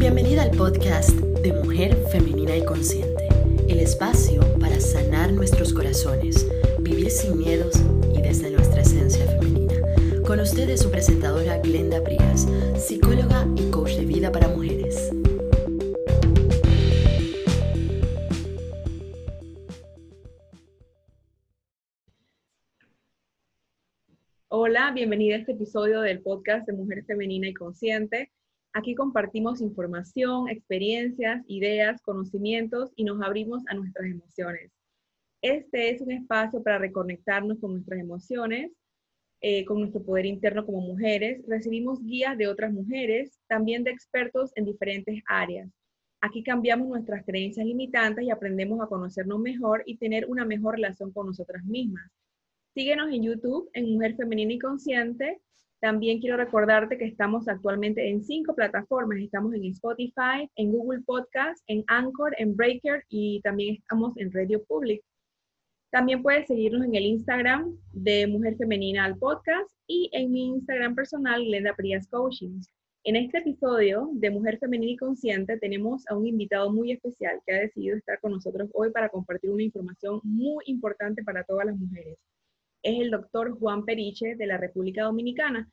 Bienvenida al podcast de Mujer Femenina y Consciente, el espacio para sanar nuestros corazones, vivir sin miedos y desde nuestra esencia femenina. Con ustedes su presentadora Glenda Prías, psicóloga y coach de vida para mujeres. Hola, bienvenida a este episodio del podcast de Mujer Femenina y Consciente. Aquí compartimos información, experiencias, ideas, conocimientos y nos abrimos a nuestras emociones. Este es un espacio para reconectarnos con nuestras emociones, eh, con nuestro poder interno como mujeres. Recibimos guías de otras mujeres, también de expertos en diferentes áreas. Aquí cambiamos nuestras creencias limitantes y aprendemos a conocernos mejor y tener una mejor relación con nosotras mismas. Síguenos en YouTube, en Mujer Femenina y Consciente, también quiero recordarte que estamos actualmente en cinco plataformas. Estamos en Spotify, en Google Podcast, en Anchor, en Breaker y también estamos en Radio Public. También puedes seguirnos en el Instagram de Mujer Femenina al Podcast y en mi Instagram personal, Glenda Prias Coaching. En este episodio de Mujer Femenina y Consciente tenemos a un invitado muy especial que ha decidido estar con nosotros hoy para compartir una información muy importante para todas las mujeres es el doctor Juan Periche de la República Dominicana.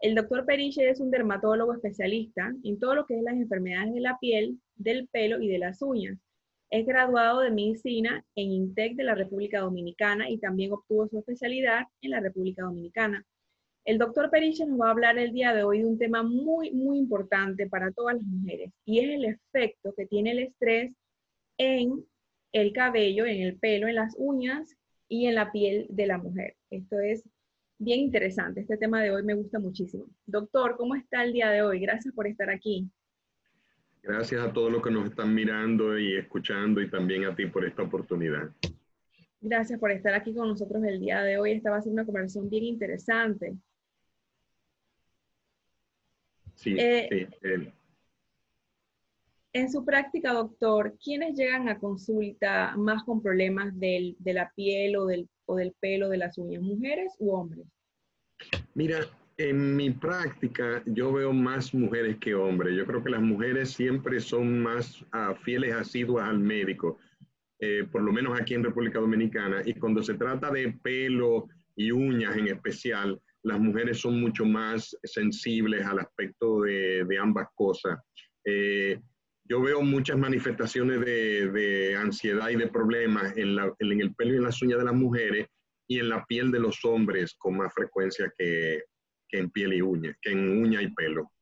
El doctor Periche es un dermatólogo especialista en todo lo que es las enfermedades de la piel, del pelo y de las uñas. Es graduado de medicina en INTEC de la República Dominicana y también obtuvo su especialidad en la República Dominicana. El doctor Periche nos va a hablar el día de hoy de un tema muy, muy importante para todas las mujeres y es el efecto que tiene el estrés en el cabello, en el pelo, en las uñas y en la piel de la mujer. Esto es bien interesante. Este tema de hoy me gusta muchísimo. Doctor, ¿cómo está el día de hoy? Gracias por estar aquí. Gracias a todos los que nos están mirando y escuchando y también a ti por esta oportunidad. Gracias por estar aquí con nosotros el día de hoy. Esta va a ser una conversación bien interesante. Sí, eh, sí. En su práctica, doctor, ¿quiénes llegan a consulta más con problemas de la piel o del, o del pelo de las uñas, mujeres u hombres? Mira, en mi práctica yo veo más mujeres que hombres. Yo creo que las mujeres siempre son más uh, fieles, asiduas al médico, eh, por lo menos aquí en República Dominicana. Y cuando se trata de pelo y uñas en especial, las mujeres son mucho más sensibles al aspecto de, de ambas cosas. Eh, yo veo muchas manifestaciones de, ansiedad y de problemas en, el pelo y en las uñas de las mujeres y en la piel de los hombres con más frecuencia que, en piel y uña, que en uña y pelo.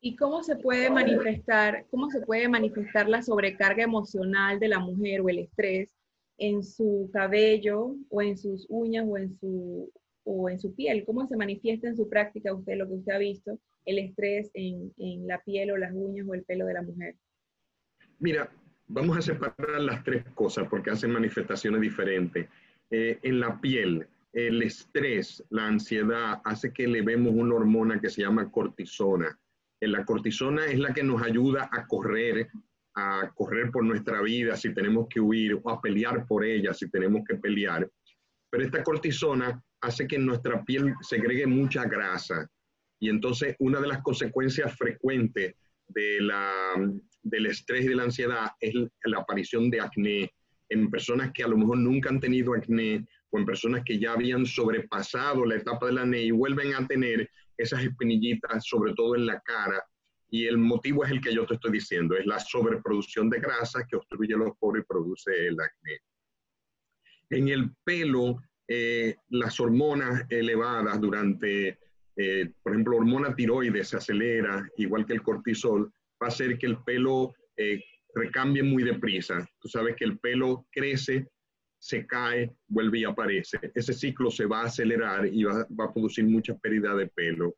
¿Y cómo se puede manifestar, cómo se puede manifestar la sobrecarga emocional de la mujer o el estrés en su cabello o en sus uñas o en su, o en su piel? ¿Cómo se manifiesta en su práctica usted lo que usted ha visto? El estrés en, la piel o las uñas o el pelo de la mujer? Mira, vamos a separar las tres cosas porque hacen manifestaciones diferentes. Eh, en la piel, el estrés, la ansiedad, hace que le vemos una hormona que se llama cortisona. Eh, la cortisona es la que nos ayuda a correr, a correr por nuestra vida si tenemos que huir o a pelear por ella si tenemos que pelear. Pero esta cortisona hace que en nuestra piel segregue mucha grasa y entonces una de las consecuencias frecuentes de la, del estrés y de la ansiedad es la aparición de acné en personas que a lo mejor nunca han tenido acné o en personas que ya habían sobrepasado la etapa del acné y vuelven a tener esas espinillitas, sobre todo en la cara. Y el motivo es el que yo te estoy diciendo, es la sobreproducción de grasa que obstruye los poros y produce el acné. En el pelo, eh, las hormonas elevadas durante eh, por ejemplo, hormona tiroides se acelera, igual que el cortisol, va a hacer que el pelo eh, recambie muy deprisa. Tú sabes que el pelo crece, se cae, vuelve y aparece. Ese ciclo se va a acelerar y va, a producir mucha pérdida de pelo.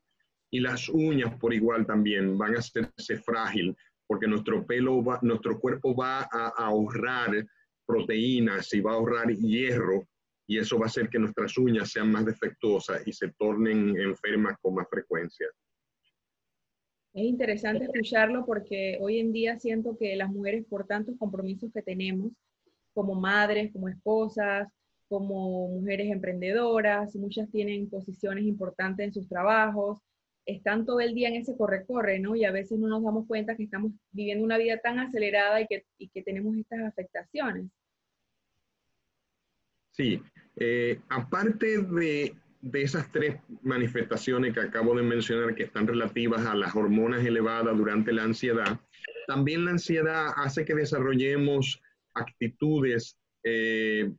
Y las uñas por igual también van a hacerse frágil porque nuestro pelo, nuestro cuerpo va a ahorrar proteínas y va a ahorrar hierro y eso va a hacer que nuestras uñas sean más defectuosas y se tornen enfermas con más frecuencia. Es interesante escucharlo porque hoy en día siento que las mujeres, por tantos compromisos que tenemos, como madres, como esposas, como mujeres emprendedoras, muchas tienen posiciones importantes en sus trabajos, están todo el día en ese corre-corre, ¿no? Y a veces no nos damos cuenta que estamos viviendo una vida tan acelerada y que, y que tenemos estas afectaciones. Sí, eh, aparte de, de, esas tres manifestaciones que acabo de mencionar que están relativas a las hormonas elevadas durante la ansiedad, también la ansiedad hace que desarrollemos actitudes eh,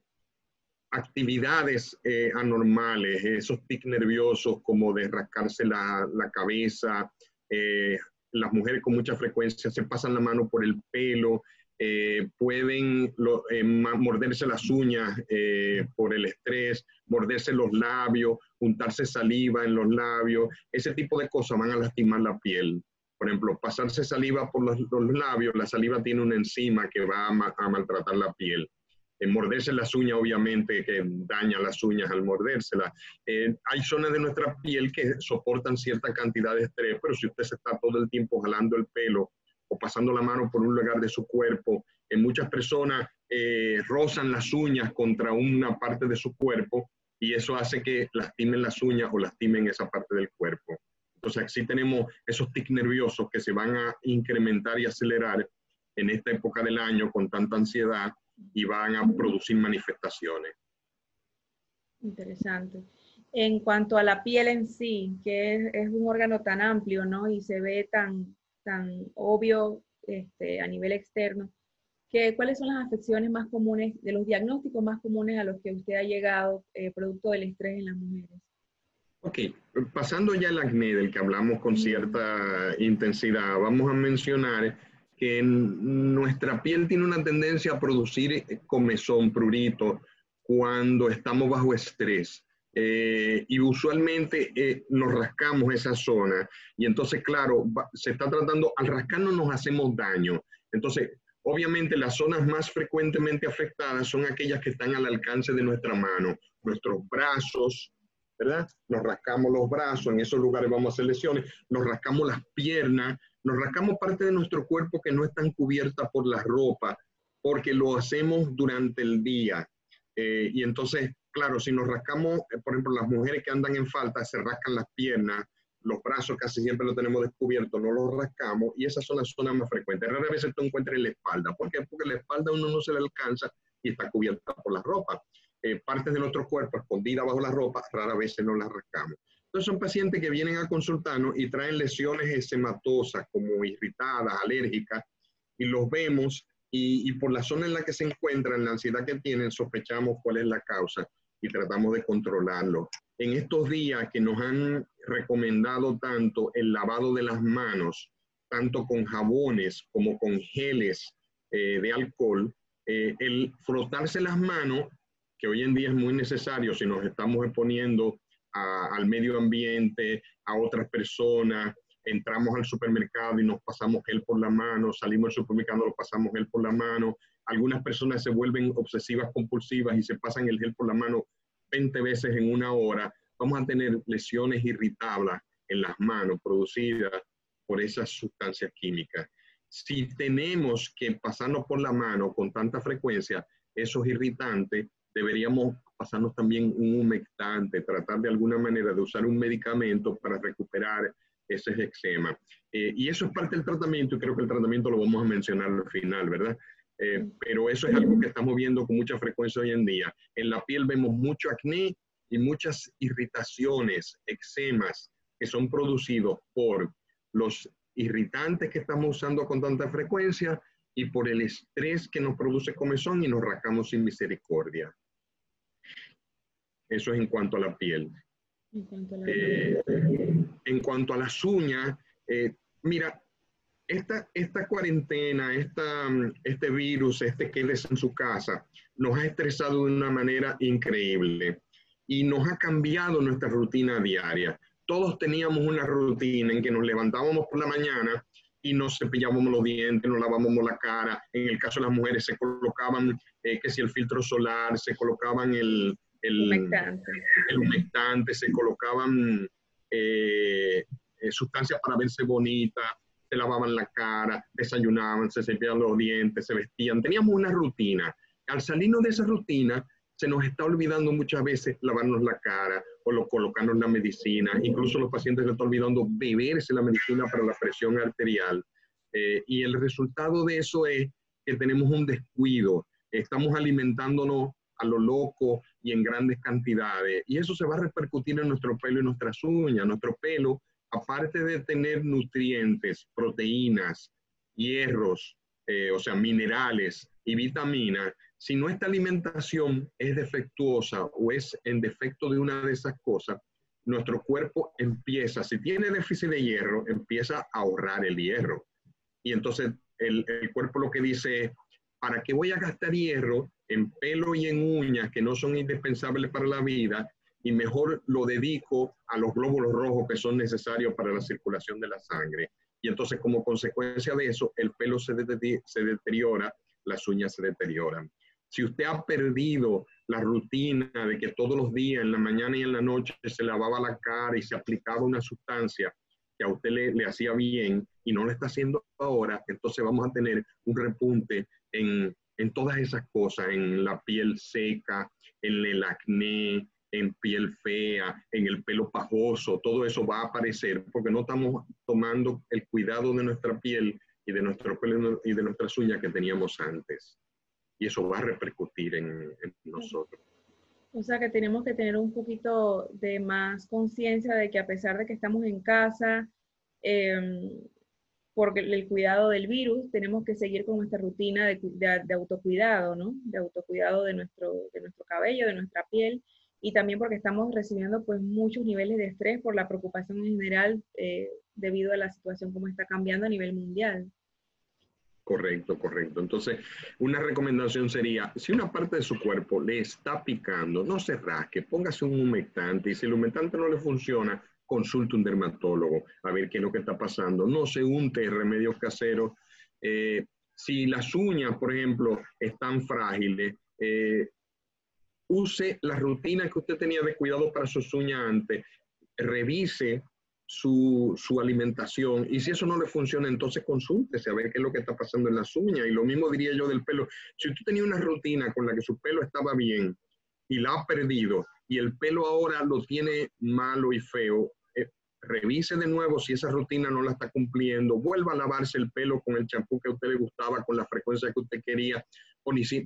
actividades eh, anormales, esos tics nerviosos como de rascarse la, cabeza, eh, las mujeres con mucha frecuencia se pasan la mano por el pelo, eh, pueden morderse las uñas por el estrés, morderse los labios, untarse saliva en los labios, ese tipo de cosas van a lastimar la piel. Por ejemplo, pasarse saliva por los, labios, la saliva tiene una enzima que va a maltratar la piel morderse las uñas, obviamente, que daña las uñas al mordérselas. Eh, hay zonas de nuestra piel que soportan cierta cantidad de estrés, pero si usted se está todo el tiempo jalando el pelo o pasando la mano por un lugar de su cuerpo, en muchas personas eh, rozan las uñas contra una parte de su cuerpo y eso hace que lastimen las uñas o lastimen esa parte del cuerpo. Entonces, así tenemos esos tics nerviosos que se van a incrementar y acelerar en esta época del año con tanta ansiedad y van a producir manifestaciones. Interesante. En cuanto a la piel en sí, que es, un órgano tan amplio, ¿no? Y se ve tan, tan obvio este, a nivel externo, que, ¿cuáles son las afecciones más comunes, de los diagnósticos más comunes a los que usted ha llegado eh, producto del estrés en las mujeres? Ok, pasando ya al acné del que hablamos con cierta intensidad, vamos a mencionar que nuestra piel tiene una tendencia a producir eh, comezón, prurito, cuando estamos bajo estrés. Eh, y usualmente eh, nos rascamos esa zona y entonces, claro, se está tratando, al rascarnos nos hacemos daño. Entonces, obviamente las zonas más frecuentemente afectadas son aquellas que están al alcance de nuestra mano, nuestros brazos, ¿verdad? Nos rascamos los brazos, en esos lugares vamos a hacer lesiones, nos rascamos las piernas, nos rascamos parte de nuestro cuerpo que no están cubiertas por la ropa, porque lo hacemos durante el día. Eh, y entonces, claro, si nos rascamos, eh, por ejemplo, las mujeres que andan en falta se rascan las piernas, los brazos casi siempre los tenemos descubiertos, no los rascamos y esas son las zonas más frecuentes. Rara vez tú encuentras en la espalda. ¿Por qué? Porque la espalda uno no se le alcanza y está cubierta por la ropa. Eh, partes de nuestro cuerpo escondidas bajo la ropa, rara vez no las rascamos. Entonces son pacientes que vienen a consultarnos y traen lesiones esematosas como irritadas, alérgicas, y los vemos y, por la zona en la que se encuentran, la ansiedad que tienen, sospechamos cuál es la causa y tratamos de controlarlo. En estos días que nos han recomendado tanto el lavado de las manos, tanto con jabones como con geles eh, de alcohol, eh, el frotarse las manos, que hoy en día es muy necesario si nos estamos exponiendo al medio ambiente, a otras personas, entramos al supermercado y nos pasamos gel por la mano, salimos del supermercado, nos pasamos gel por la mano. Algunas personas se vuelven obsesivas compulsivas y se pasan el gel por la mano 20 veces en una hora. Vamos a tener lesiones irritables en las manos producidas por esas sustancias químicas. Si tenemos que pasarnos por la mano con tanta frecuencia, esos irritantes, deberíamos pasarnos también un humectante, tratar de alguna manera de usar un medicamento para recuperar ese eczema. Eh, y eso es parte del tratamiento y creo que el tratamiento lo vamos a mencionar al final, ¿verdad? Eh, pero eso es algo que estamos viendo con mucha frecuencia hoy en día. En la piel vemos mucho acné y muchas irritaciones, eczemas, que son producidos por los irritantes que estamos usando con tanta frecuencia y por el estrés que nos produce comezón y nos rascamos sin misericordia. Eso es en cuanto a la piel. En cuanto a, eh, las uñas, eh, mira, esta, esta cuarentena, esta, este virus, este quedes en su casa, nos ha estresado de una manera increíble y nos ha cambiado nuestra rutina diaria. Todos teníamos una rutina en que nos levantábamos por la mañana y nos cepillábamos los dientes, nos lavábamos la cara. En el caso de las mujeres se colocaban, eh, que si el filtro solar, se colocaban el, el humectante, se colocaban eh, eh, sustancias para verse bonita, se lavaban la cara, desayunaban, se cepillaban los dientes, se vestían. Teníamos una rutina. Al salirnos de esa rutina, se nos está olvidando muchas veces lavarnos la cara o lo, colocarnos la medicina. Incluso los pacientes se están olvidando beberse la medicina para la presión arterial. Eh, y el resultado de eso es que tenemos un descuido. Estamos alimentándonos a lo loco y en grandes cantidades. Y eso se va a repercutir en nuestro pelo y nuestras uñas. Nuestro pelo, aparte de tener nutrientes, proteínas, hierros, eh, o sea, minerales y vitaminas, si nuestra alimentación es defectuosa o es en defecto de una de esas cosas, nuestro cuerpo empieza, si tiene déficit de hierro, empieza a ahorrar el hierro. Y entonces el, el cuerpo lo que dice es, ¿para qué voy a gastar hierro en pelo y en uñas que no son indispensables para la vida? Y mejor lo dedico a los glóbulos rojos que son necesarios para la circulación de la sangre. Y entonces como consecuencia de eso, el pelo se, deteriora, las uñas se deterioran. Si usted ha perdido la rutina de que todos los días, en la mañana y en la noche, se lavaba la cara y se aplicaba una sustancia que a usted le, hacía bien y no lo está haciendo ahora, entonces vamos a tener un repunte en, en todas esas cosas, en la piel seca, en el acné, en piel fea, en el pelo pajoso, todo eso va a aparecer porque no estamos tomando el cuidado de nuestra piel y de nuestro pelo y de nuestras uñas que teníamos antes y eso va a repercutir en, nosotros. O sea que tenemos que tener un poquito de más conciencia de que a pesar de que estamos en casa, eh, por el cuidado del virus, tenemos que seguir con nuestra rutina de, de, autocuidado, ¿no? De autocuidado de nuestro, de nuestro cabello, de nuestra piel, y también porque estamos recibiendo pues muchos niveles de estrés por la preocupación en general eh, debido a la situación como está cambiando a nivel mundial. Correcto, correcto. Entonces, una recomendación sería, si una parte de su cuerpo le está picando, no se rasque, póngase un humectante y si el humectante no le funciona, consulte un dermatólogo a ver qué es lo que está pasando. No se unte remedios caseros. Eh, si las uñas, por ejemplo, están frágiles, eh, use la rutina que usted tenía de cuidado para sus uñas antes, revise su, alimentación. Y si eso no le funciona, entonces consúltese a ver qué es lo que está pasando en las uñas. Y lo mismo diría yo del pelo. Si usted tenía una rutina con la que su pelo estaba bien y la ha perdido y el pelo ahora lo tiene malo y feo, eh, revise de nuevo si esa rutina no la está cumpliendo, vuelva a lavarse el pelo con el champú que a usted le gustaba, con la frecuencia que usted quería,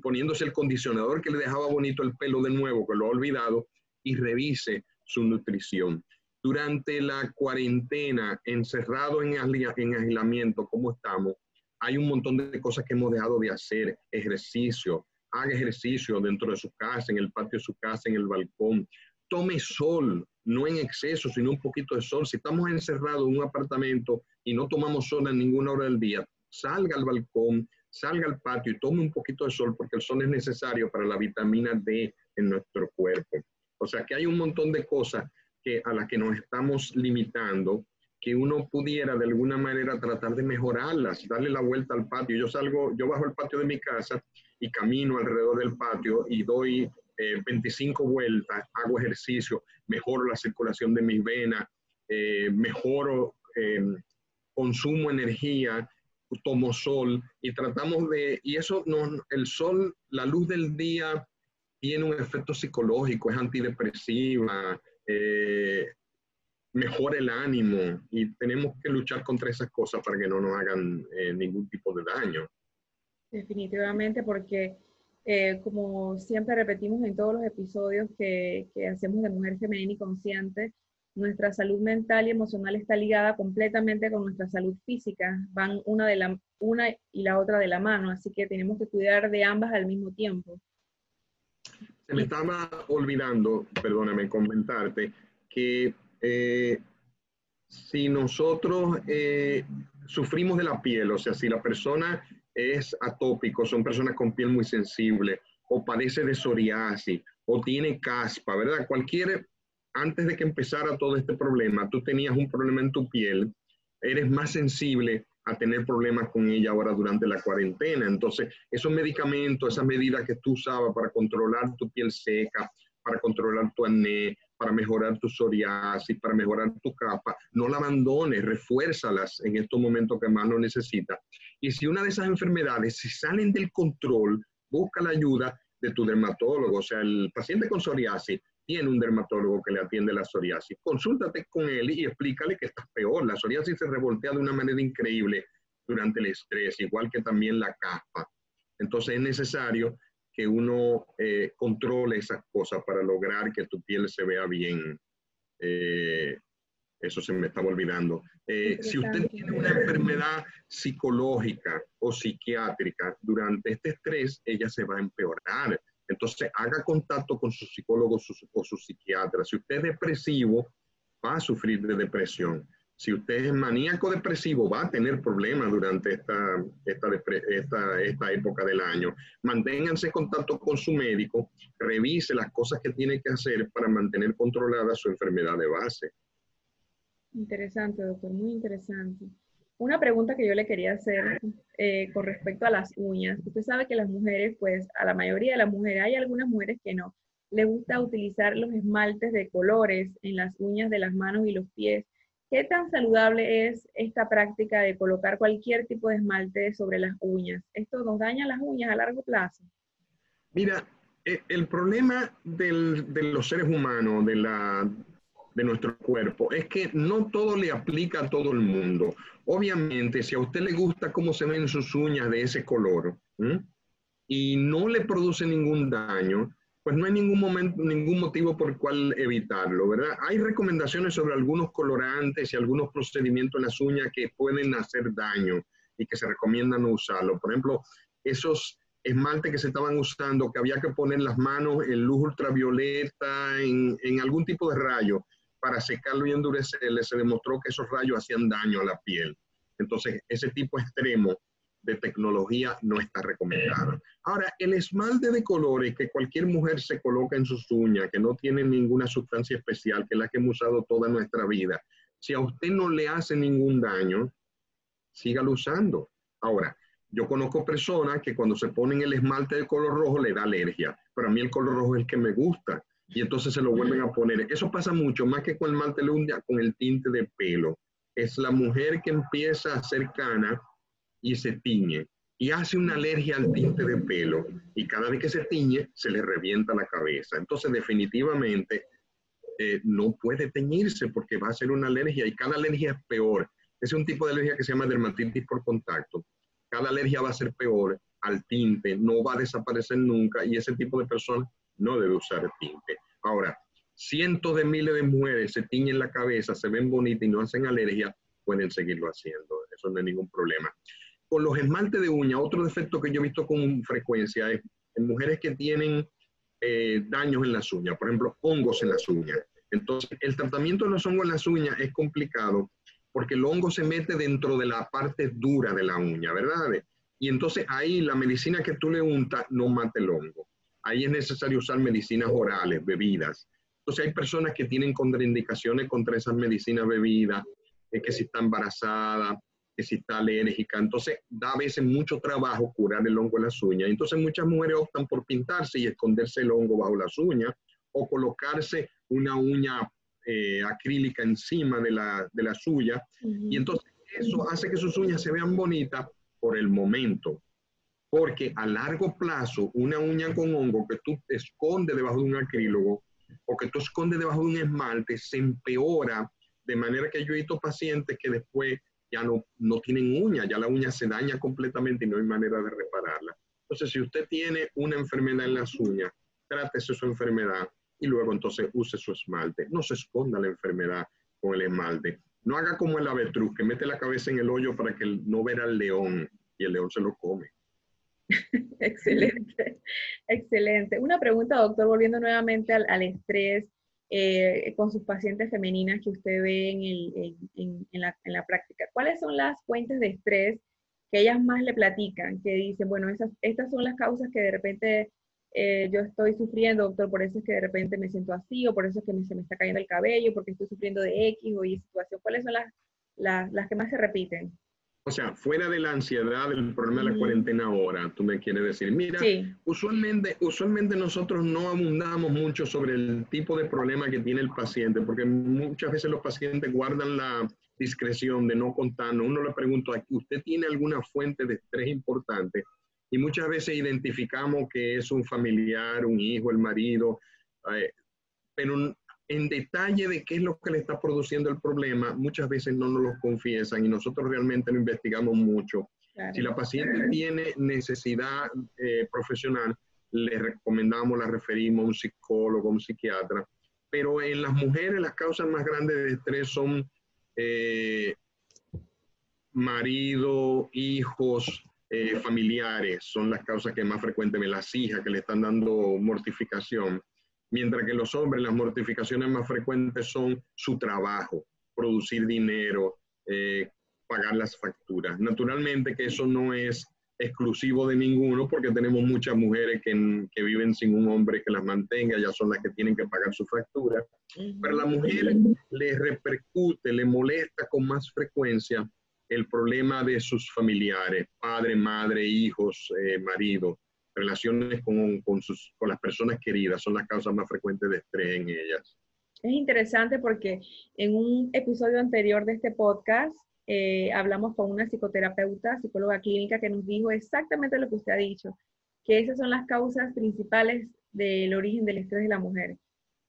poniéndose el condicionador que le dejaba bonito el pelo de nuevo, que lo ha olvidado, y revise su nutrición durante la cuarentena, encerrado en, en aislamiento, ¿cómo estamos? Hay un montón de cosas que hemos dejado de hacer, ejercicio, haga ejercicio dentro de su casa, en el patio de su casa, en el balcón. Tome sol, no en exceso, sino un poquito de sol. Si estamos encerrados en un apartamento y no tomamos sol en ninguna hora del día, salga al balcón, salga al patio y tome un poquito de sol porque el sol es necesario para la vitamina D en nuestro cuerpo. O sea que hay un montón de cosas que, a las que nos estamos limitando, que uno pudiera de alguna manera tratar de mejorarlas, darle la vuelta al patio. Yo salgo, yo bajo el patio de mi casa y camino alrededor del patio y doy 25 eh, vueltas, hago ejercicio, mejoro la circulación de mis venas, eh, mejoro, em, consumo energía, tomo sol y tratamos de, y eso no, el sol, la luz del día tiene un efecto psicológico, es antidepresiva, eh, mejora el ánimo y tenemos que luchar contra esas cosas para que no nos hagan eh, ningún tipo de daño. Definitivamente, porque eh, como siempre repetimos en todos los episodios que, que hacemos de Mujer Femenina y Consciente, nuestra salud mental y emocional está ligada completamente con nuestra salud física. Van una, de la, una y la otra de la mano, así que tenemos que cuidar de ambas al mismo tiempo. Se me estaba olvidando, perdóname, comentarte que eh, si nosotros eh, sufrimos de la piel, o sea, si la persona es atópico, son personas con piel muy sensible, o padece de psoriasis, o tiene caspa, ¿verdad? Cualquier, antes de que empezara todo este problema, tú tenías un problema en tu piel, eres más sensible a tener problemas con ella ahora durante la cuarentena. Entonces, esos medicamentos, esas medidas que tú usabas para controlar tu piel seca, para controlar tu acné, para mejorar tu psoriasis, para mejorar tu capa, no la abandones, refuérzalas en estos momentos que más lo necesitas. Y si una de esas enfermedades se salen del control, busca la ayuda de tu dermatólogo. O sea, el paciente con psoriasis tiene un dermatólogo que le atiende la psoriasis. Consúltate con él y explícale que estás peor. La psoriasis se revoltea de una manera increíble durante el estrés, igual que también la caspa. Entonces es necesario que uno eh, controle esas cosas para lograr que tu piel se vea bien. Eh, eso se me estaba olvidando. Eh, si usted tiene una enfermedad psicológica o psiquiátrica durante este estrés, ella se va a empeorar. Entonces, haga contacto con su psicólogo o su psiquiatra. Si usted es depresivo, va a sufrir de depresión. Si usted es maníaco depresivo, va a tener problemas durante esta, esta, esta, época del año. Manténganse en contacto con su médico, revise las cosas que tiene que hacer para mantener controlada su enfermedad de base. Interesante, doctor, muy interesante. Una pregunta que yo le quería hacer eh, con respecto a las uñas. Usted sabe que las mujeres, pues a la mayoría de las mujeres, hay algunas mujeres que no, le gusta utilizar los esmaltes de colores en las uñas de las manos y los pies. ¿Qué tan saludable es esta práctica de colocar cualquier tipo de esmalte sobre las uñas? ¿Esto nos daña las uñas a largo plazo? Mira, eh, el problema de los seres humanos, de la, de nuestro cuerpo es que no todo le aplica a todo el mundo. Obviamente, si a usted le gusta cómo se ven sus uñas de ese color y no le produce ningún daño, pues no hay ningún momento, ningún motivo por el cual evitarlo, ¿verdad? Hay recomendaciones sobre algunos colorantes y algunos procedimientos en las uñas que pueden hacer daño y que se recomienda no usarlo. Por ejemplo, esos esmaltes que se estaban usando, que había que poner las manos en luz ultravioleta, en, en algún tipo de rayo, para secarlo y endurecerle, se demostró que esos rayos hacían daño a la piel. Entonces, ese tipo extremo de tecnología no está recomendado. Ahora, el esmalte de colores que cualquier mujer se coloca en sus uñas, que no tiene ninguna sustancia especial, que es la que hemos usado toda nuestra vida, si a usted no le hace ningún daño, sígalo usando. Ahora, yo conozco personas que cuando se ponen el esmalte de color rojo le da alergia, pero a mí el color rojo es el que me gusta y entonces se lo vuelven a poner. Eso pasa mucho, más que con el mantelundia, con el tinte de pelo. Es la mujer que empieza a ser cana y se tiñe y hace una alergia al tinte de pelo y cada vez que se tiñe se le revienta la cabeza. Entonces definitivamente eh, no puede teñirse porque va a ser una alergia y cada alergia es peor. Es un tipo de alergia que se llama dermatitis por contacto. Cada alergia va a ser peor al tinte, no va a desaparecer nunca y ese tipo de personas no debe usar tinte. Ahora, cientos de miles de mujeres se tiñen la cabeza, se ven bonitas y no hacen alergia, pueden seguirlo haciendo. Eso no es ningún problema. Con los esmaltes de uña, otro defecto que yo he visto con frecuencia es en mujeres que tienen eh, daños en las uñas, por ejemplo, hongos en las uñas. Entonces, el tratamiento de los hongos en las uñas es complicado porque el hongo se mete dentro de la parte dura de la uña, ¿verdad? Y entonces ahí la medicina que tú le untas no mata el hongo ahí es necesario usar medicinas orales, bebidas. Entonces hay personas que tienen contraindicaciones contra esas medicinas bebidas, que si está embarazada, que si está alérgica. Entonces da a veces mucho trabajo curar el hongo en las uñas. Entonces muchas mujeres optan por pintarse y esconderse el hongo bajo las uñas o colocarse una uña eh, acrílica encima de la, de la suya. Y entonces eso hace que sus uñas se vean bonitas por el momento. Porque a largo plazo, una uña con hongo que tú escondes debajo de un acrílogo o que tú escondes debajo de un esmalte se empeora de manera que yo he visto pacientes que después ya no, no tienen uña, ya la uña se daña completamente y no hay manera de repararla. Entonces, si usted tiene una enfermedad en las uñas, trátese su enfermedad y luego entonces use su esmalte. No se esconda la enfermedad con el esmalte. No haga como el avestruz, que mete la cabeza en el hoyo para que no vea al león y el león se lo come. excelente, excelente. Una pregunta, doctor, volviendo nuevamente al, estrés eh, con sus pacientes femeninas que usted ve en, la, práctica. ¿Cuáles son las fuentes de estrés que ellas más le platican? Que dicen, bueno, esas, estas son las causas que de repente eh, yo estoy sufriendo, doctor, por eso es que de repente me siento así, o por eso es que se me está cayendo el cabello, porque estoy sufriendo de X o Y situación. ¿Cuáles son las, las que más se repiten? O sea, fuera de la ansiedad del problema de la cuarentena ahora, tú me quieres decir, mira, usualmente, usualmente nosotros no abundamos mucho sobre el tipo de problema que tiene el paciente, porque muchas veces los pacientes guardan la discreción de no contarnos. Uno le pregunta, ¿usted tiene alguna fuente de estrés importante? y muchas veces identificamos que es un familiar, un hijo, el marido, eh, pero en detalle de qué es lo que le está produciendo el problema, muchas veces no nos lo confiesan y nosotros realmente lo investigamos mucho. Si la paciente tiene necesidad eh, profesional, le recomendamos, la referimos a un psicólogo, a un psiquiatra. Pero en las mujeres las causas más grandes de estrés son eh, marido, hijos, eh, familiares, son las causas que más frecuentemente, las hijas que le están dando mortificación mientras que los hombres las mortificaciones más frecuentes son su trabajo, producir dinero, eh, pagar las facturas. Naturalmente que eso no es exclusivo de ninguno porque tenemos muchas mujeres que, que, viven sin un hombre que las mantenga, ya son las que tienen que pagar su factura, pero a la mujer le repercute, le molesta con más frecuencia el problema de sus familiares, padre, madre, hijos, eh, marido relaciones con, con, sus, con las personas queridas son las causas más frecuentes de estrés en ellas. Es interesante porque en un episodio anterior de este podcast eh, hablamos con una psicoterapeuta, psicóloga clínica, que nos dijo exactamente lo que usted ha dicho, que esas son las causas principales del origen del estrés de la mujer.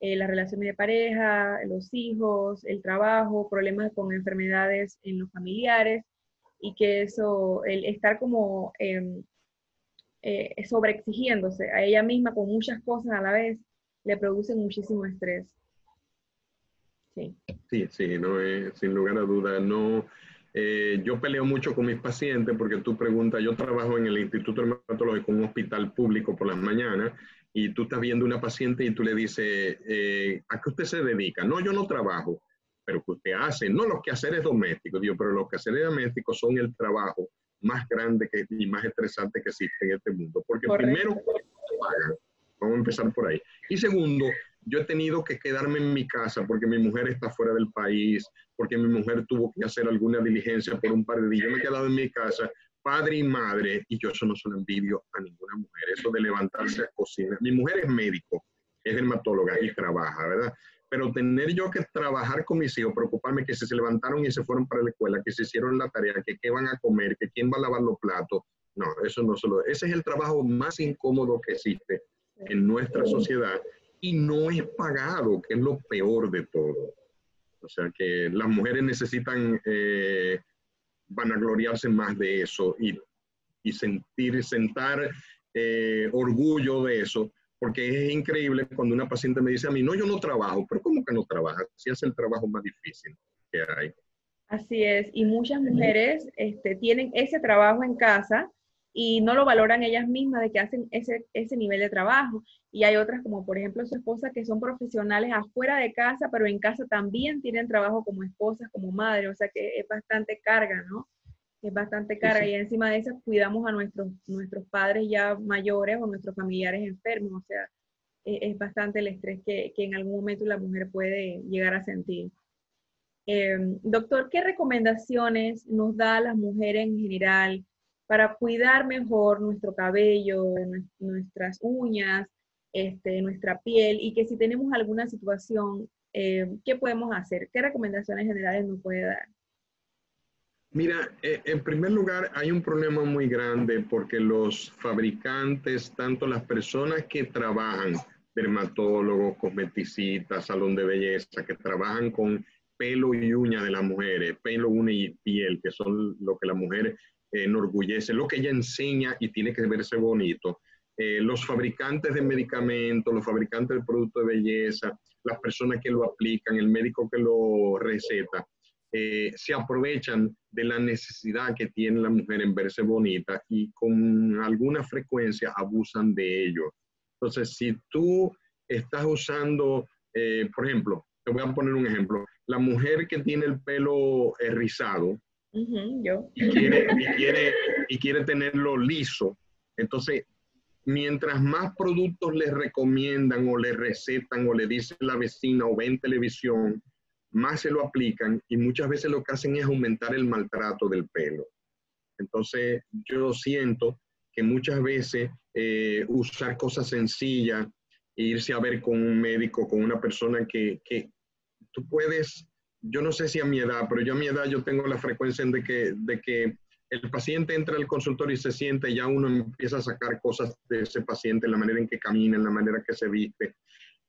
Eh, las relaciones de pareja, los hijos, el trabajo, problemas con enfermedades en los familiares y que eso, el estar como eh, eh, sobreexigiéndose a ella misma con muchas cosas a la vez, le produce muchísimo estrés. Sí, sí, sí no, sin lugar a duda. No, eh, yo peleo mucho con mis pacientes porque tú preguntas, yo trabajo en el Instituto Dermatológico, un hospital público por las mañanas, y tú estás viendo una paciente y tú le dices, eh, ¿a qué usted se dedica? No, yo no trabajo, pero ¿qué usted hace? No, los quehaceres domésticos, digo, pero los quehaceres domésticos son el trabajo más grande que, y más estresante que existe en este mundo. Porque primero, vamos a empezar por ahí. Y segundo, yo he tenido que quedarme en mi casa porque mi mujer está fuera del país, porque mi mujer tuvo que hacer alguna diligencia por un par de días. Yo me he quedado en mi casa, padre y madre, y yo eso no se lo envidio a ninguna mujer, eso de levantarse a cocinar. Mi mujer es médico, es dermatóloga y trabaja, ¿verdad? Pero tener yo que trabajar con mis hijos, preocuparme que si se levantaron y se fueron para la escuela, que se hicieron la tarea, que qué van a comer, que quién va a lavar los platos, no, eso no solo, ese es el trabajo más incómodo que existe en nuestra sociedad y no es pagado, que es lo peor de todo. O sea que las mujeres necesitan eh, vanagloriarse más de eso y, y sentir, sentar eh, orgullo de eso, porque es increíble cuando una paciente me dice a mí, no, yo no trabajo, pero ¿cómo que no trabajas? Si es el trabajo más difícil que hay. Así es, y muchas mujeres este, tienen ese trabajo en casa y no lo valoran ellas mismas de que hacen ese, ese nivel de trabajo. Y hay otras, como por ejemplo su esposa, que son profesionales afuera de casa, pero en casa también tienen trabajo como esposas, como madres, o sea que es bastante carga, ¿no? Es bastante cara y encima de eso cuidamos a nuestros, nuestros padres ya mayores o nuestros familiares enfermos, o sea, e, es, bastante el estrés que, que, en algún momento la mujer puede llegar a sentir. Em, doctor, ¿qué recomendaciones nos da a las mujeres en general para cuidar mejor nuestro cabello, nuestras uñas, este, nuestra piel y que si tenemos alguna situación, eh, ¿qué podemos hacer? ¿Qué recomendaciones generales nos puede dar? Mira, eh, en primer lugar hay un problema muy grande porque los fabricantes, tanto las personas que trabajan, dermatólogos, cosmeticistas, salón de belleza, que trabajan con pelo y uña de las mujeres, pelo, uña y piel, que son lo que la mujer enorgullece, lo que ella enseña y tiene que verse bonito. Eh, los fabricantes de medicamentos, los fabricantes de productos de belleza, las personas que lo aplican, el médico que lo receta, eh, se aprovechan de la necesidad que tiene la mujer en verse bonita y con alguna frecuencia abusan de ello. Entonces, si tú estás usando, eh, por ejemplo, te voy a poner un ejemplo, la mujer que tiene el pelo rizado yo. Y, quiere, y, quiere, y quiere tenerlo liso, entonces mientras más productos le recomiendan o le recetan o le dice la vecina o ven televisión, más se lo aplican y muchas veces lo que hacen es aumentar el maltrato del pelo. Entonces, yo siento que muchas veces eh, usar cosas sencillas, irse a ver con un médico, con una persona que, que, tú puedes, yo no sé si a mi edad, pero yo a mi edad yo tengo la frecuencia de que, de que el paciente entra al consultorio y se siente, ya uno empieza a sacar cosas de ese paciente, la manera en que camina, la manera que se viste.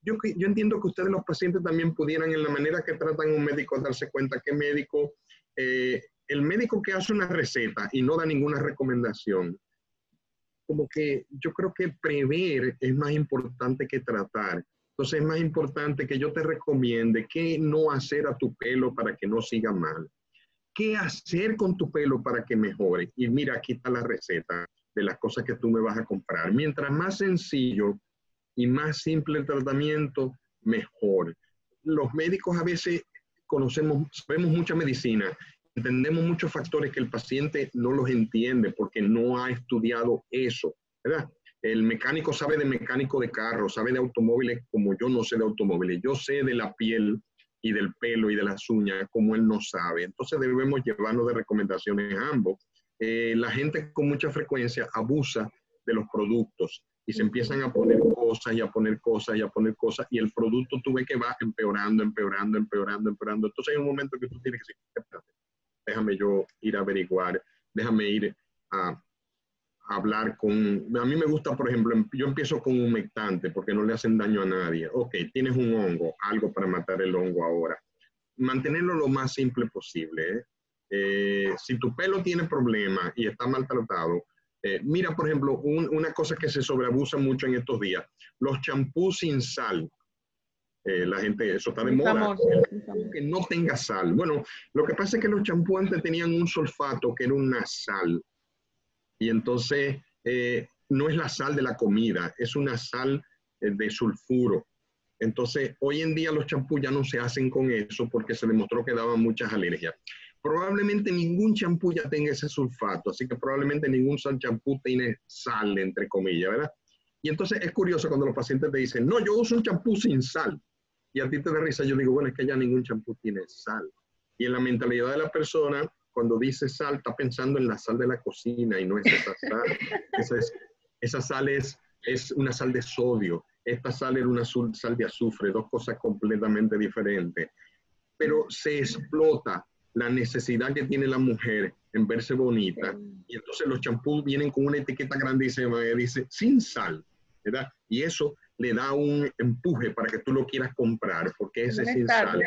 Yo, yo entiendo que ustedes los pacientes también pudieran en la manera que tratan un médico darse cuenta que médico, eh, el médico que hace una receta y no da ninguna recomendación, como que yo creo que prever es más importante que tratar. Entonces es más importante que yo te recomiende qué no hacer a tu pelo para que no siga mal. ¿Qué hacer con tu pelo para que mejore? Y mira, aquí está la receta de las cosas que tú me vas a comprar. Mientras más sencillo y más simple el tratamiento, mejor. Los médicos a veces conocemos, sabemos mucha medicina, entendemos muchos factores que el paciente no los entiende porque no ha estudiado eso, ¿verdad? El mecánico sabe de mecánico de carro, sabe de automóviles como yo no sé de automóviles. Yo sé de la piel y del pelo y de las uñas como él no sabe. Entonces debemos llevarnos de recomendaciones ambos. Eh, la gente con mucha frecuencia abusa de los productos y se empiezan a poner cosas y a poner cosas y a poner cosas y el producto tú ves que va empeorando, empeorando, empeorando, empeorando. Entonces hay un momento que tú tienes que decir, déjame yo ir a averiguar, déjame ir a, hablar con, a mí me gusta, por ejemplo, em, yo empiezo con humectante porque no le hacen daño a nadie. Ok, tienes un hongo, algo para matar el hongo ahora. Mantenerlo lo más simple posible. ¿eh? Eh, si tu pelo tiene problemas y está maltratado, eh, mira, por ejemplo, una cosa que se sobreabusa mucho en estos días, los champús sin sal. la gente, eso está de moda. Que no tenga sal. Bueno, lo que pasa es que los champús antes tenían un sulfato que era una sal y entonces eh, no es la sal de la comida, es una sal eh, de sulfuro. Entonces, hoy en día los champús ya no se hacen con eso porque se demostró que daban muchas alergias. Probablemente ningún champú ya tenga ese sulfato, así que probablemente ningún champú tiene sal, entre comillas, ¿verdad? Y entonces es curioso cuando los pacientes te dicen, no, yo uso un champú sin sal. Y a ti te da risa, yo digo, bueno, es que ya ningún champú tiene sal. Y en la mentalidad de la persona, cuando dice sal, está pensando en la sal de la cocina y no es esa sal. esa, esa sal es, es una sal de sodio. Esta sal es una sal de azufre, dos cosas completamente diferentes. Pero se explota la necesidad que tiene la mujer en verse bonita. Y entonces los champús vienen con una etiqueta grandísima que dice sin sal, ¿verdad? Y eso le da un empuje para que tú lo quieras comprar, porque ese es sin sal.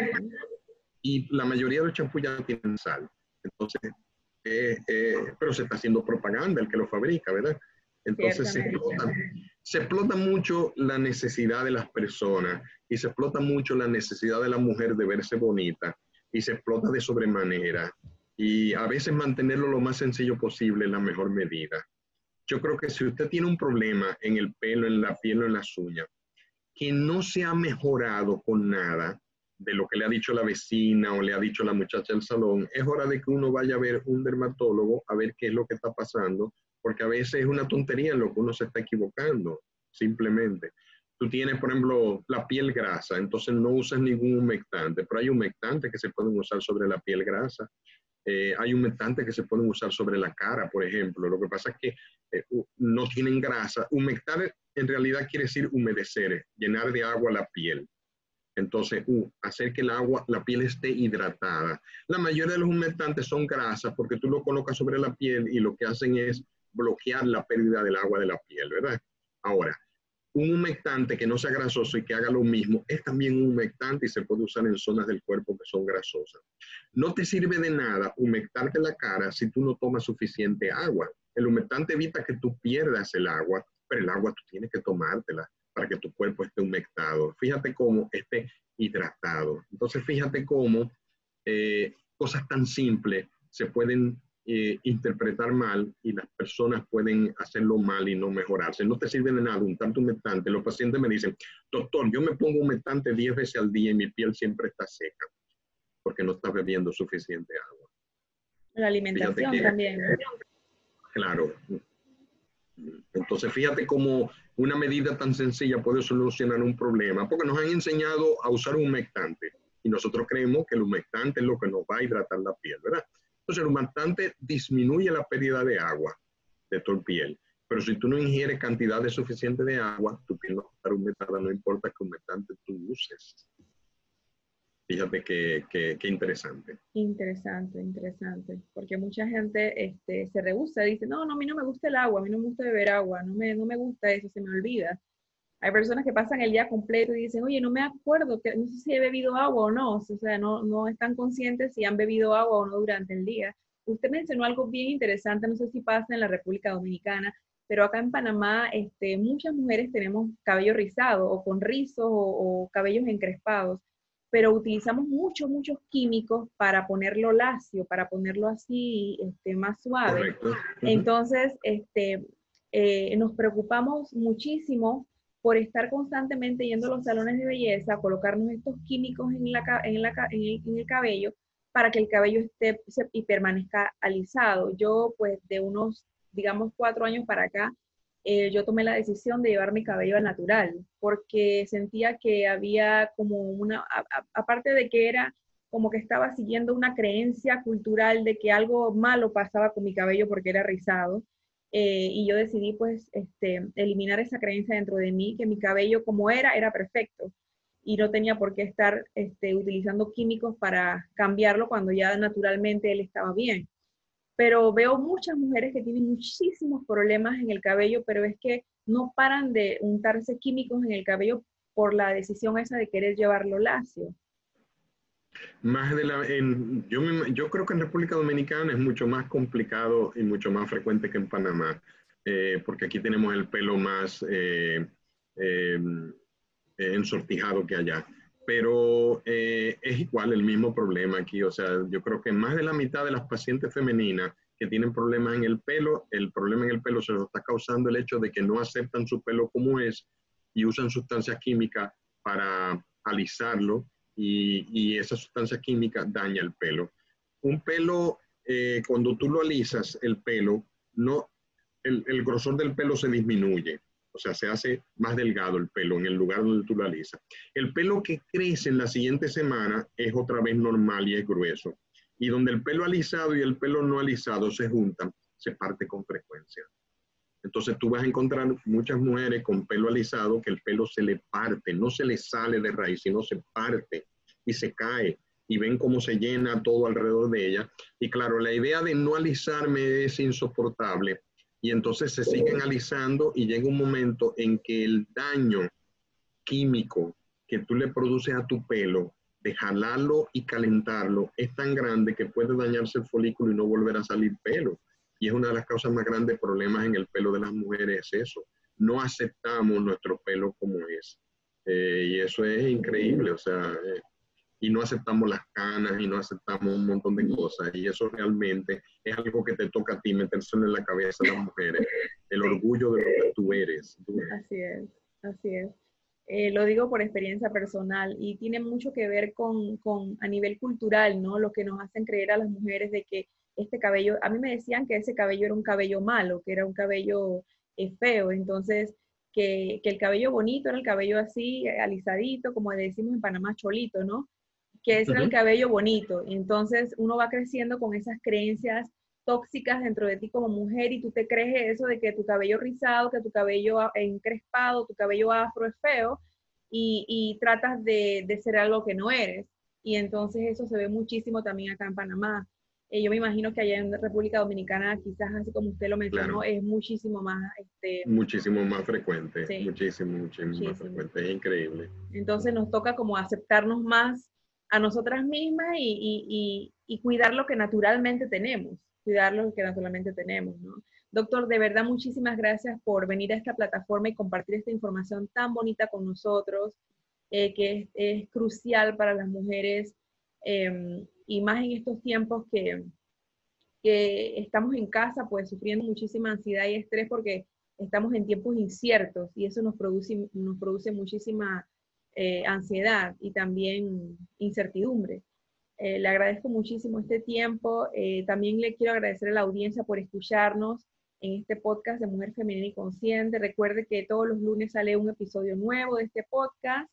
Y la mayoría de los champús ya tienen sal. Entonces, eh, eh, pero se está haciendo propaganda el que lo fabrica, ¿verdad? Entonces se explota, se explota mucho la necesidad de las personas y se explota mucho la necesidad de la mujer de verse bonita y se explota de sobremanera y a veces mantenerlo lo más sencillo posible es la mejor medida. Yo creo que si usted tiene un problema en el pelo, en la piel o en las uñas, que no se ha mejorado con nada, de lo que le ha dicho la vecina o le ha dicho la muchacha del salón, es hora de que uno vaya a ver un dermatólogo a ver qué es lo que está pasando, porque a veces es una tontería en lo que uno se está equivocando, simplemente. Tú tienes, por ejemplo, la piel grasa, entonces no usas ningún humectante, pero hay humectantes que se pueden usar sobre la piel grasa. Eh, hay humectantes que se pueden usar sobre la cara, por ejemplo. Lo que pasa es que eh, no tienen grasa. Humectar en realidad quiere decir humedecer, llenar de agua la piel. Entonces, hacer que el agua, la piel esté hidratada. La mayoría de los humectantes son grasas porque tú lo colocas sobre la piel y lo que hacen es bloquear la pérdida del agua de la piel, ¿verdad? Ahora, un humectante que no sea grasoso y que haga lo mismo es también un humectante y se puede usar en zonas del cuerpo que son grasosas. No te sirve de nada humectarte la cara si tú no tomas suficiente agua. El humectante evita que tú pierdas el agua, pero el agua tú tienes que tomártela para que tu cuerpo esté humectado. Fíjate cómo esté hidratado. Entonces, fíjate cómo eh, cosas tan simples se pueden eh, interpretar mal y las personas pueden hacerlo mal y no mejorarse. No te sirve de nada un tanto humectante. Los pacientes me dicen, doctor, yo me pongo humectante 10 veces al día y mi piel siempre está seca porque no está bebiendo suficiente agua. La alimentación también. Claro. Entonces, fíjate cómo una medida tan sencilla puede solucionar un problema, porque nos han enseñado a usar un humectante y nosotros creemos que el humectante es lo que nos va a hidratar la piel, ¿verdad? Entonces, el humectante disminuye la pérdida de agua de tu piel, pero si tú no ingieres cantidades suficientes de agua, tu piel no va a estar humectada, no importa qué humectante tú uses. Fíjate qué interesante. Interesante, interesante, porque mucha gente este, se rehúsa, dice, no, no, a mí no me gusta el agua, a mí no me gusta beber agua, no me, no me gusta eso, se me olvida. Hay personas que pasan el día completo y dicen, oye, no me acuerdo, que, no sé si he bebido agua o no, o sea, no, no están conscientes si han bebido agua o no durante el día. Usted mencionó algo bien interesante, no sé si pasa en la República Dominicana, pero acá en Panamá este, muchas mujeres tenemos cabello rizado o con rizos o cabellos encrespados pero utilizamos muchos, muchos químicos para ponerlo lacio, para ponerlo así este, más suave. Entonces, este, eh, nos preocupamos muchísimo por estar constantemente yendo a los salones de belleza, colocarnos estos químicos en, la, en, la, en, el, cabello para que el cabello esté y permanezca alisado. Yo, pues, de unos, digamos, cuatro años para acá, eh, yo tomé la decisión de llevar mi cabello al natural, porque sentía que había como una, aparte de que era como que estaba siguiendo una creencia cultural de que algo malo pasaba con mi cabello porque era rizado, eh, y yo decidí pues este, eliminar esa creencia dentro de mí, que mi cabello como era, era perfecto, y no tenía por qué estar este, utilizando químicos para cambiarlo cuando ya naturalmente él estaba bien pero veo muchas mujeres que tienen muchísimos problemas en el cabello, pero es que no paran de untarse químicos en el cabello por la decisión esa de querer llevarlo lacio. Más de la, yo, yo creo que en República Dominicana es mucho más complicado y mucho más frecuente que en Panamá, eh, porque aquí tenemos el pelo más eh, eh, ensortijado que allá pero eh, es igual el mismo problema aquí. O sea, yo creo que más de la mitad de las pacientes femeninas que tienen problemas en el pelo, el problema en el pelo se lo está causando el hecho de que no aceptan su pelo como es y usan sustancias químicas para alisarlo y, esa sustancia química daña el pelo. Un pelo, eh, cuando tú lo alisas, el pelo, no, el grosor del pelo se disminuye o sea, se hace más delgado el pelo en el lugar donde tú lo alisas. El pelo que crece en la siguiente semana es otra vez normal y es grueso. Y donde el pelo alisado y el pelo no alisado se juntan, se parte con frecuencia. Entonces tú vas a encontrar muchas mujeres con pelo alisado que el pelo se le parte, no se le sale de raíz, sino se parte y se cae y ven cómo se llena todo alrededor de ella. Y claro, la idea de no alisarme es insoportable y entonces se siguen alisando y llega un momento en que el daño químico que tú le produces a tu pelo de jalarlo y calentarlo es tan grande que puede dañarse el folículo y no volver a salir pelo. Y es una de las causas más grandes problemas en el pelo de las mujeres, es eso. No aceptamos nuestro pelo como es. Eh, y eso es increíble, o sea, eh, y no aceptamos las canas y no aceptamos un montón de cosas. Y eso realmente es algo que te toca a ti meterse en la cabeza de las mujeres, el orgullo de lo que tú eres. Así es, así es. Eh, lo digo por experiencia personal y tiene mucho que ver con, con, a nivel cultural, ¿no? Lo que nos hacen creer a las mujeres de que este cabello, a mí me decían que ese cabello era un cabello malo, que era un cabello eh, feo, entonces que, que, el cabello bonito era el cabello así, alisadito, como decimos en Panamá, cholito, ¿no? que es el cabello bonito. Y entonces uno va creciendo con esas creencias tóxicas dentro de ti como mujer y tú te crees eso de que tu cabello rizado, que tu cabello encrespado, tu cabello afro es feo y, tratas de, ser algo que no eres. Y entonces eso se ve muchísimo también acá en Panamá. Eh, yo me imagino que allá en República Dominicana, quizás así como usted lo mencionó, es muchísimo más... Este, muchísimo más frecuente, muchísimo, muchísimo, muchísimo, más frecuente, es increíble. Entonces nos toca como aceptarnos más a nosotras mismas y, cuidar lo que naturalmente tenemos, cuidar lo que naturalmente tenemos, ¿no? Doctor, de verdad, muchísimas gracias por venir a esta plataforma y compartir esta información tan bonita con nosotros, eh, que es, crucial para las mujeres em, y más en estos tiempos que, que estamos en casa, pues sufriendo muchísima ansiedad y estrés porque estamos en tiempos inciertos y eso nos produce, nos produce muchísima eh, ansiedad y también incertidumbre. Eh, le agradezco muchísimo este tiempo. Eh, también le quiero agradecer a la audiencia por escucharnos en este podcast de Mujer Femenina y Consciente. Recuerde que todos los lunes sale un episodio nuevo de este podcast.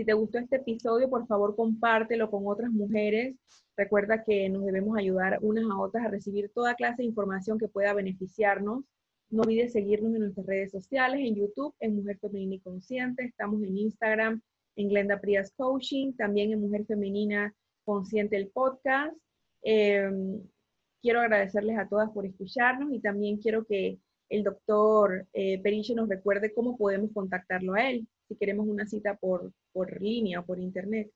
Si te gustó este episodio, por favor compártelo con otras mujeres. Recuerda que nos debemos ayudar unas a otras a recibir toda clase de información que pueda beneficiarnos. No olvides seguirnos en nuestras redes sociales, en YouTube, en Mujer Femenina y Consciente. Estamos en Instagram, en Glenda Prias Coaching, también en Mujer Femenina Consciente el podcast. Em, quiero agradecerles a todas por escucharnos y también quiero que el doctor eh, Periche nos recuerde cómo podemos contactarlo a él si queremos una cita por, por línea o por internet.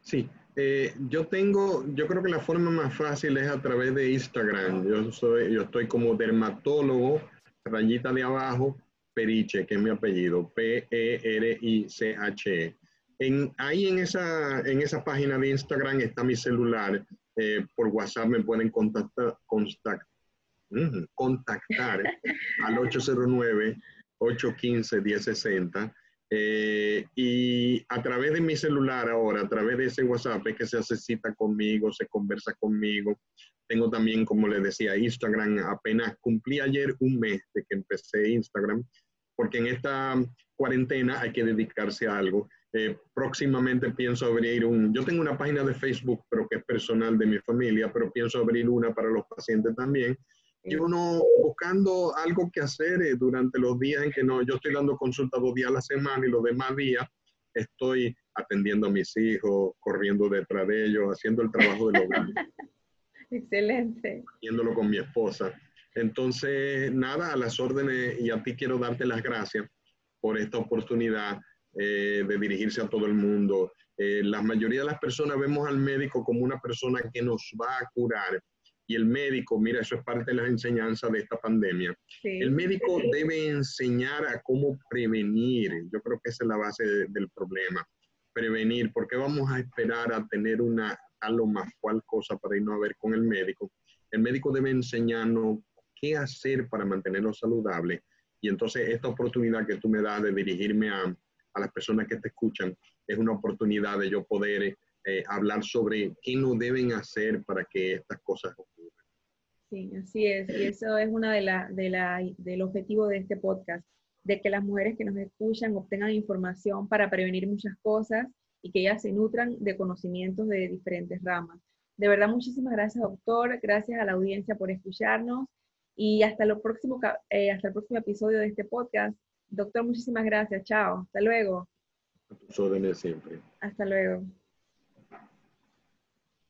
Sí, eh, yo tengo, yo creo que la forma más fácil es a través de Instagram. Yo, soy, yo estoy como dermatólogo, rayita de abajo, Periche, que es mi apellido, P-E-R-I-C-H-E. E. En, ahí en esa, en esa página de Instagram está mi celular. Eh, por WhatsApp me pueden contactar, contactar, contactar al 809-815-1060 eh, y a través de mi celular ahora, a través de ese WhatsApp, es que se hace cita conmigo, se conversa conmigo. Tengo también, como les decía, Instagram. Apenas cumplí ayer un mes de que empecé Instagram, porque en esta cuarentena hay que dedicarse a algo. Eh, próximamente pienso abrir un, yo tengo una página de Facebook, pero que es personal de mi familia, pero pienso abrir una para los pacientes también, y uno buscando algo que hacer eh, durante los días en que no, yo estoy dando consulta dos días a la semana y los demás días estoy atendiendo a mis hijos, corriendo detrás de ellos, haciendo el trabajo del hogar. Excelente. Haciéndolo con mi esposa. Entonces, nada, a las órdenes y a ti quiero darte las gracias por esta oportunidad eh, de dirigirse a todo el mundo. Eh, la mayoría de las personas vemos al médico como una persona que nos va a curar, y el médico, mira, eso es parte de las enseñanzas de esta pandemia. El médico debe enseñar a cómo prevenir. Yo creo que esa es la base del problema. Prevenir, porque vamos a esperar a tener una tal o más cual cosa para irnos a ver con el médico. El médico debe enseñarnos qué hacer para mantenernos saludables. Y entonces esta oportunidad que tú me das de dirigirme a, a las personas que te escuchan es una oportunidad de yo poder eh, hablar sobre qué no deben hacer para que estas cosas ocurran. Sí, así es. Y eso es uno de la, de la, del objetivo de este podcast, de que las mujeres que nos escuchan obtengan información para prevenir muchas cosas y que ellas se nutran de conocimientos de diferentes ramas. De verdad, muchísimas gracias, doctor. Gracias a la audiencia por escucharnos. Y hasta, lo próximo, eh, hasta el próximo episodio de este podcast. Doctor, muchísimas gracias. Chao. Hasta luego. A tus órdenes siempre. Hasta luego.